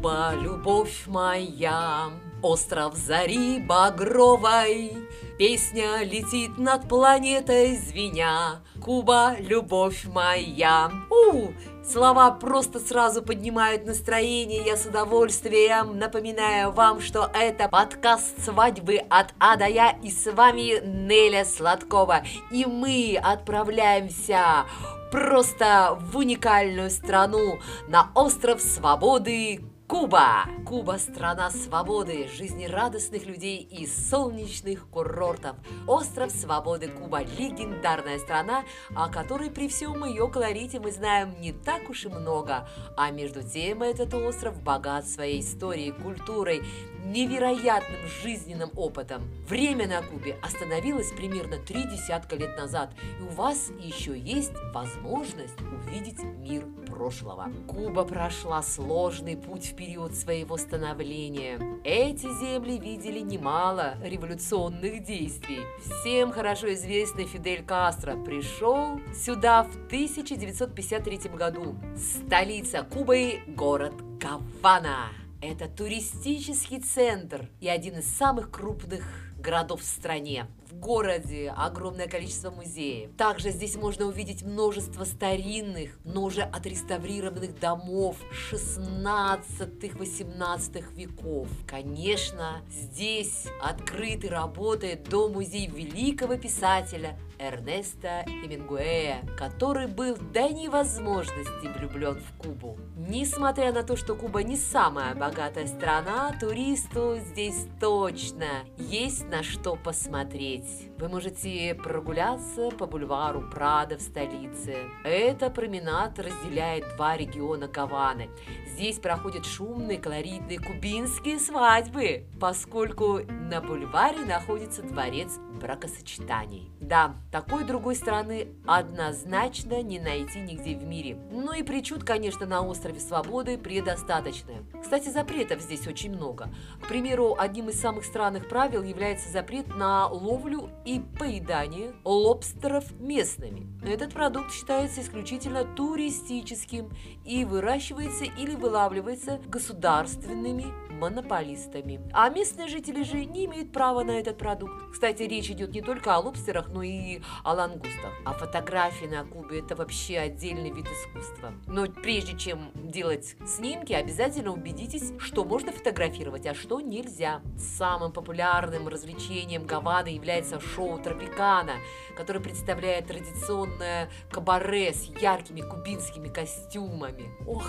Куба, любовь моя, остров зари багровой, Песня летит над планетой звеня. Куба, любовь моя. У, слова просто сразу поднимают настроение. Я с удовольствием напоминаю вам, что это подкаст свадьбы от А до Я. И с вами Неля Сладкова. И мы отправляемся просто в уникальную страну на остров Свободы Куба! Куба – страна свободы, жизнерадостных людей и солнечных курортов. Остров свободы Куба – легендарная страна, о которой при всем ее колорите мы знаем не так уж и много. А между тем этот остров богат своей историей, культурой, невероятным жизненным опытом. Время на Кубе остановилось примерно три десятка лет назад, и у вас еще есть возможность увидеть мир прошлого. Куба прошла сложный путь в период своего становления. Эти земли видели немало революционных действий. Всем хорошо известный Фидель Кастро пришел сюда в 1953 году. Столица Кубы – город Гавана. Это туристический центр и один из самых крупных городов в стране. Городе огромное количество музеев. Также здесь можно увидеть множество старинных, но уже отреставрированных домов 16-18 веков. Конечно, здесь открыт и работает дом-музей великого писателя Эрнеста Хемингуэя, который был до невозможности влюблен в Кубу. Несмотря на то, что Куба не самая богатая страна, туристу здесь точно есть на что посмотреть. です Вы можете прогуляться по бульвару Прада в столице. Это променад разделяет два региона Гаваны. Здесь проходят шумные, колоритные кубинские свадьбы, поскольку на бульваре находится дворец бракосочетаний. Да, такой другой страны однозначно не найти нигде в мире. Ну и причуд, конечно, на острове Свободы предостаточно. Кстати, запретов здесь очень много. К примеру, одним из самых странных правил является запрет на ловлю и поедание лобстеров местными. Этот продукт считается исключительно туристическим и выращивается или вылавливается государственными монополистами. А местные жители же не имеют права на этот продукт. Кстати, речь идет не только о лобстерах, но и о лангустах. А фотографии на Кубе – это вообще отдельный вид искусства. Но прежде чем делать снимки, обязательно убедитесь, что можно фотографировать, а что нельзя. Самым популярным развлечением Гаваны является шоу «Тропикана», которое представляет традиционное кабаре с яркими кубинскими костюмами. Ох,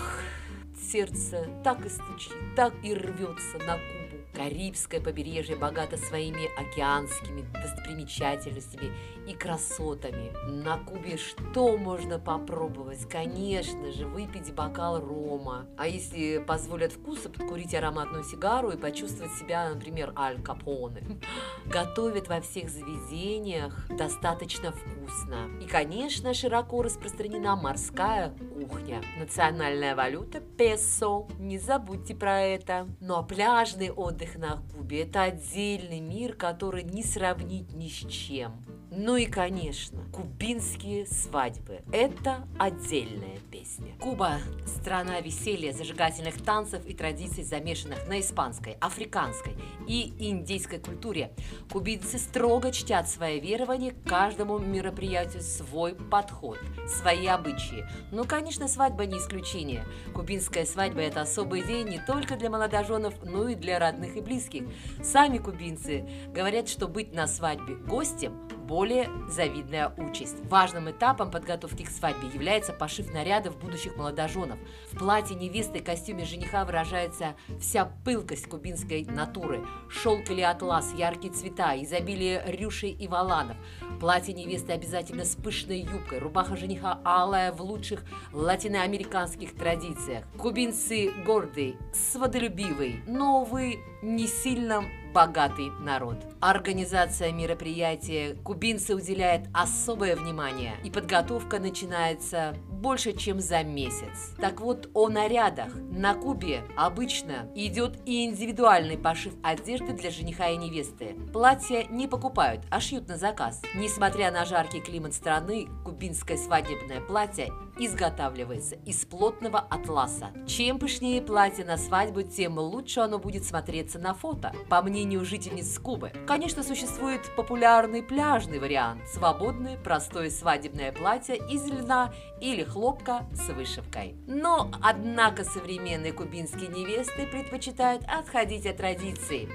сердце так и стучит, так и рвется на Кубу. Карибское побережье богато своими океанскими достопримечательностями и красотами. На Кубе что можно попробовать? Конечно же, выпить бокал рома. А если позволят вкусы, подкурить ароматную сигару и почувствовать себя, например, Аль Капоне. Готовят во всех заведениях достаточно вкусно. И, конечно, широко распространена морская кухня. Национальная валюта – песо. Не забудьте про это. Ну а пляжный отдых на Кубе – это отдельный мир, который не сравнить ни с чем. Ну и, конечно, кубинские свадьбы. Это отдельная песня. Куба – страна веселья, зажигательных танцев и традиций, замешанных на испанской, африканской и индийской культуре. Кубинцы строго чтят свои верования, к каждому мероприятию свой подход, свои обычаи. Ну, конечно, свадьба не исключение. Кубинская свадьба – это особый день не только для молодоженов, но и для родных и близких. Сами кубинцы говорят, что быть на свадьбе гостем – более завидная участь. Важным этапом подготовки к свадьбе является пошив нарядов будущих молодоженов. В платье невесты и костюме жениха выражается вся пылкость кубинской натуры. Шелк или атлас, яркие цвета, изобилие рюшей и валанов. Платье невесты обязательно с пышной юбкой, рубаха жениха алая в лучших латиноамериканских традициях. Кубинцы гордые, сводолюбивые, но, увы, не сильно богатый народ. Организация мероприятия кубинцы уделяют особое внимание, и подготовка начинается больше, чем за месяц. Так вот, о нарядах. На Кубе обычно идет и индивидуальный пошив одежды для жениха и невесты. Платья не покупают, а шьют на заказ. Несмотря на жаркий климат страны, кубинское свадебное платье изготавливается из плотного атласа. Чем пышнее платье на свадьбу, тем лучше оно будет смотреться на фото. По мнению жительниц Кубы, конечно, существует популярный пляжный вариант – свободное, простое свадебное платье из льна или хлопка с вышивкой. Но, однако, современные кубинские невесты предпочитают отходить от традиции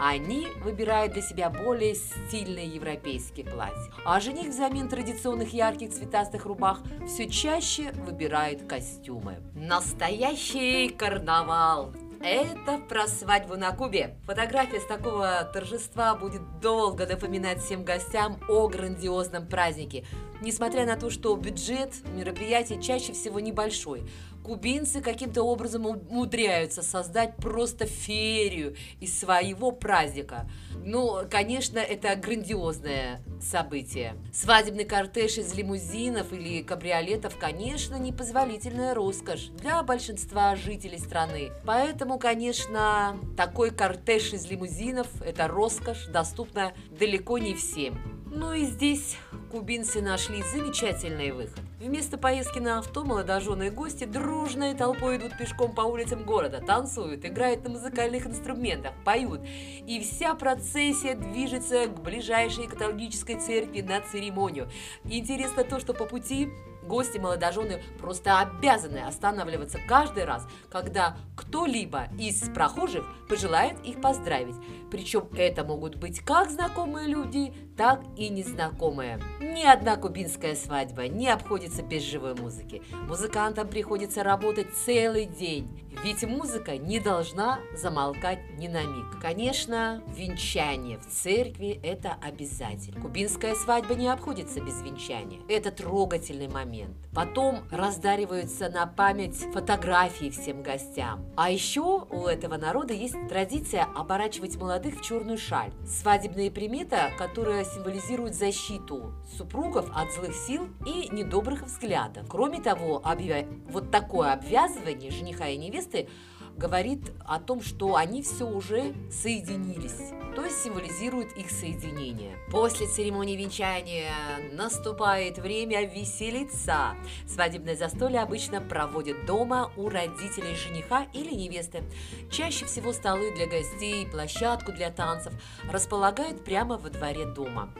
они выбирают для себя более стильные европейские платья. А жених взамен традиционных ярких цветастых рубах все чаще выбирает костюмы. Настоящий карнавал! Это про свадьбу на Кубе. Фотография с такого торжества будет долго напоминать всем гостям о грандиозном празднике. Несмотря на то, что бюджет мероприятия чаще всего небольшой, кубинцы каким-то образом умудряются создать просто феерию из своего праздника. Ну, конечно, это грандиозное событие. Свадебный кортеж из лимузинов или кабриолетов, конечно, непозволительная роскошь для большинства жителей страны. Поэтому, конечно, такой кортеж из лимузинов – это роскошь, доступна далеко не всем. Ну и здесь кубинцы нашли замечательный выход. Вместо поездки на авто молодоженые гости дружной толпой идут пешком по улицам города, танцуют, играют на музыкальных инструментах, поют. И вся процессия движется к ближайшей католической церкви на церемонию. Интересно то, что по пути Гости молодожены просто обязаны останавливаться каждый раз, когда кто-либо из прохожих пожелает их поздравить. Причем это могут быть как знакомые люди, так и незнакомые. Ни одна кубинская свадьба не обходится без живой музыки. Музыкантам приходится работать целый день, ведь музыка не должна замолкать ни на миг. Конечно, венчание в церкви – это обязательно. Кубинская свадьба не обходится без венчания. Это трогательный момент. Потом раздариваются на память фотографии всем гостям. А еще у этого народа есть традиция оборачивать молодых в черную шаль. Свадебная примета, которая символизирует защиту супругов от злых сил и недобрых взглядов. Кроме того, объя... вот такое обвязывание жениха и невесты говорит о том, что они все уже соединились, то есть символизирует их соединение. После церемонии венчания наступает время веселиться. Свадебное застолье обычно проводят дома у родителей жениха или невесты. Чаще всего столы для гостей, площадку для танцев располагают прямо во дворе дома.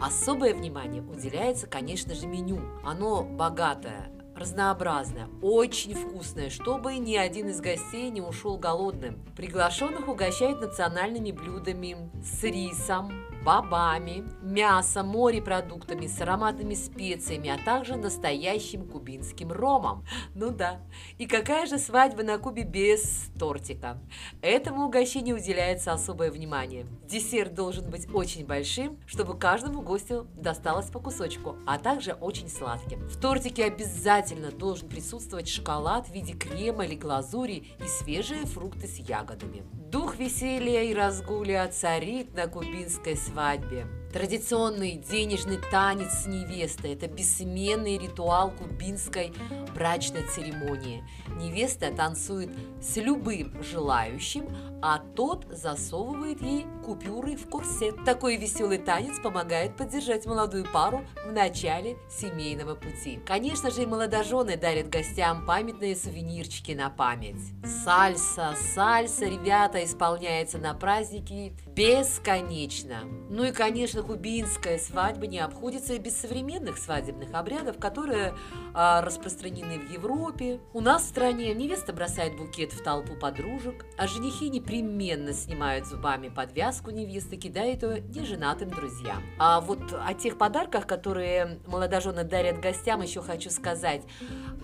Особое внимание уделяется, конечно же, меню. Оно богатое, разнообразная, очень вкусная, чтобы ни один из гостей не ушел голодным. Приглашенных угощают национальными блюдами с рисом, бобами, мясом, морепродуктами с ароматными специями, а также настоящим кубинским ромом. Ну да. И какая же свадьба на Кубе без тортика? Этому угощению уделяется особое внимание. Десерт должен быть очень большим, чтобы каждому гостю досталось по кусочку, а также очень сладким. В тортике обязательно должен присутствовать шоколад в виде крема или глазури и свежие фрукты с ягодами. Дух веселья и разгуля царит на кубинской свадьбе. Традиционный денежный танец с невестой – это бессменный ритуал кубинской брачной церемонии. Невеста танцует с любым желающим, а тот засовывает ей купюры в корсет. Такой веселый танец помогает поддержать молодую пару в начале семейного пути. Конечно же, и молодожены дарят гостям памятные сувенирчики на память. Сальса, сальса, ребята, исполняется на праздники бесконечно. Ну и, конечно, кубинская свадьба не обходится и без современных свадебных обрядов, которые а, распространены в Европе. У нас в стране невеста бросает букет в толпу подружек, а женихи непременно снимают зубами подвязку невесты, кидают ее неженатым друзьям. А вот о тех подарках, которые молодожены дарят гостям, еще хочу сказать.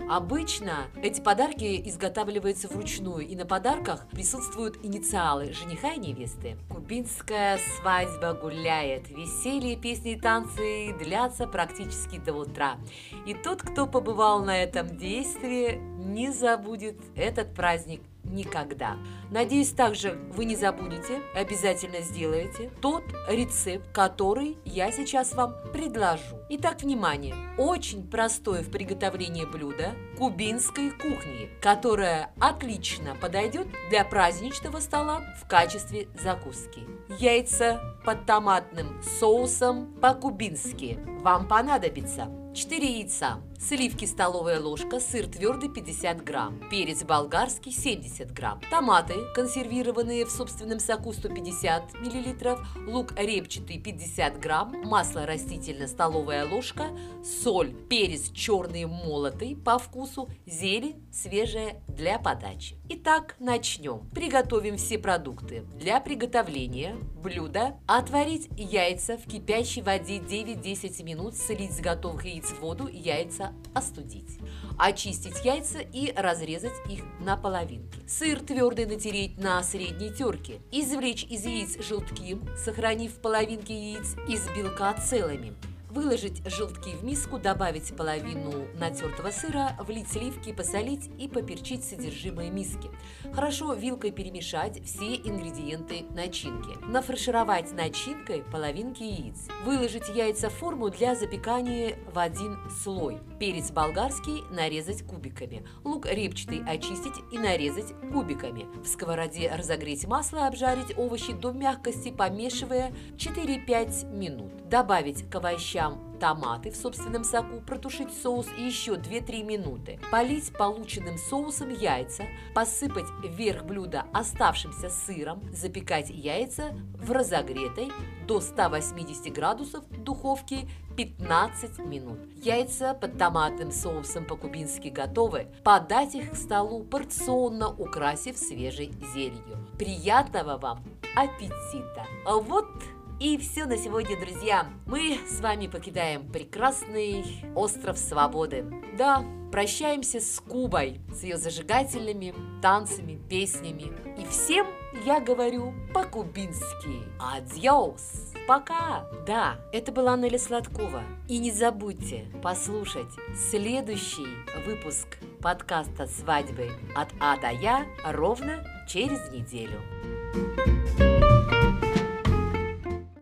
Обычно эти подарки изготавливаются вручную, и на подарках присутствуют инициалы жениха и невесты. Кубинская свадьба гуляет, веселье, песни и танцы длятся практически до утра. И тот, кто побывал на этом действии, не забудет этот праздник никогда. Надеюсь, также вы не забудете, обязательно сделаете тот рецепт, который я сейчас вам предложу. Итак, внимание! Очень простое в приготовлении блюдо кубинской кухни, которое отлично подойдет для праздничного стола в качестве закуски. Яйца под томатным соусом по-кубински. Вам понадобится 4 яйца, сливки столовая ложка, сыр твердый 50 грамм, перец болгарский 70 грамм, томаты консервированные в собственном соку 150 миллилитров, лук репчатый 50 грамм, масло растительное столовая ложка, соль, перец черный молотый по вкусу, зелень свежая для подачи. Итак, начнем. Приготовим все продукты. Для приготовления блюда отварить яйца в кипящей воде 9-10 минут, слить с готовых яиц в воду, яйца остудить. Очистить яйца и разрезать их на половинки. Сыр твердый натереть на средней терке. Извлечь из яиц желтки, сохранив половинки яиц из белка целыми. Выложить желтки в миску, добавить половину натертого сыра, влить сливки, посолить и поперчить содержимое миски. Хорошо вилкой перемешать все ингредиенты начинки. Нафаршировать начинкой половинки яиц. Выложить яйца в форму для запекания в один слой. Перец болгарский нарезать кубиками. Лук репчатый очистить и нарезать кубиками. В сковороде разогреть масло, обжарить овощи до мягкости, помешивая 4-5 минут. Добавить к овощам томаты в собственном соку, протушить соус еще 2-3 минуты. Полить полученным соусом яйца, посыпать вверх блюда оставшимся сыром, запекать яйца в разогретой до 180 градусов духовке 15 минут. Яйца под томатным соусом по-кубински готовы. Подать их к столу порционно, украсив свежей зеленью. Приятного вам аппетита! А вот и все на сегодня, друзья. Мы с вами покидаем прекрасный остров свободы. Да, прощаемся с Кубой, с ее зажигательными танцами, песнями. И всем я говорю по-кубински. Адьос! Пока! Да, это была Нелли Сладкова. И не забудьте послушать следующий выпуск подкаста «Свадьбы от А до Я» ровно через неделю. thank you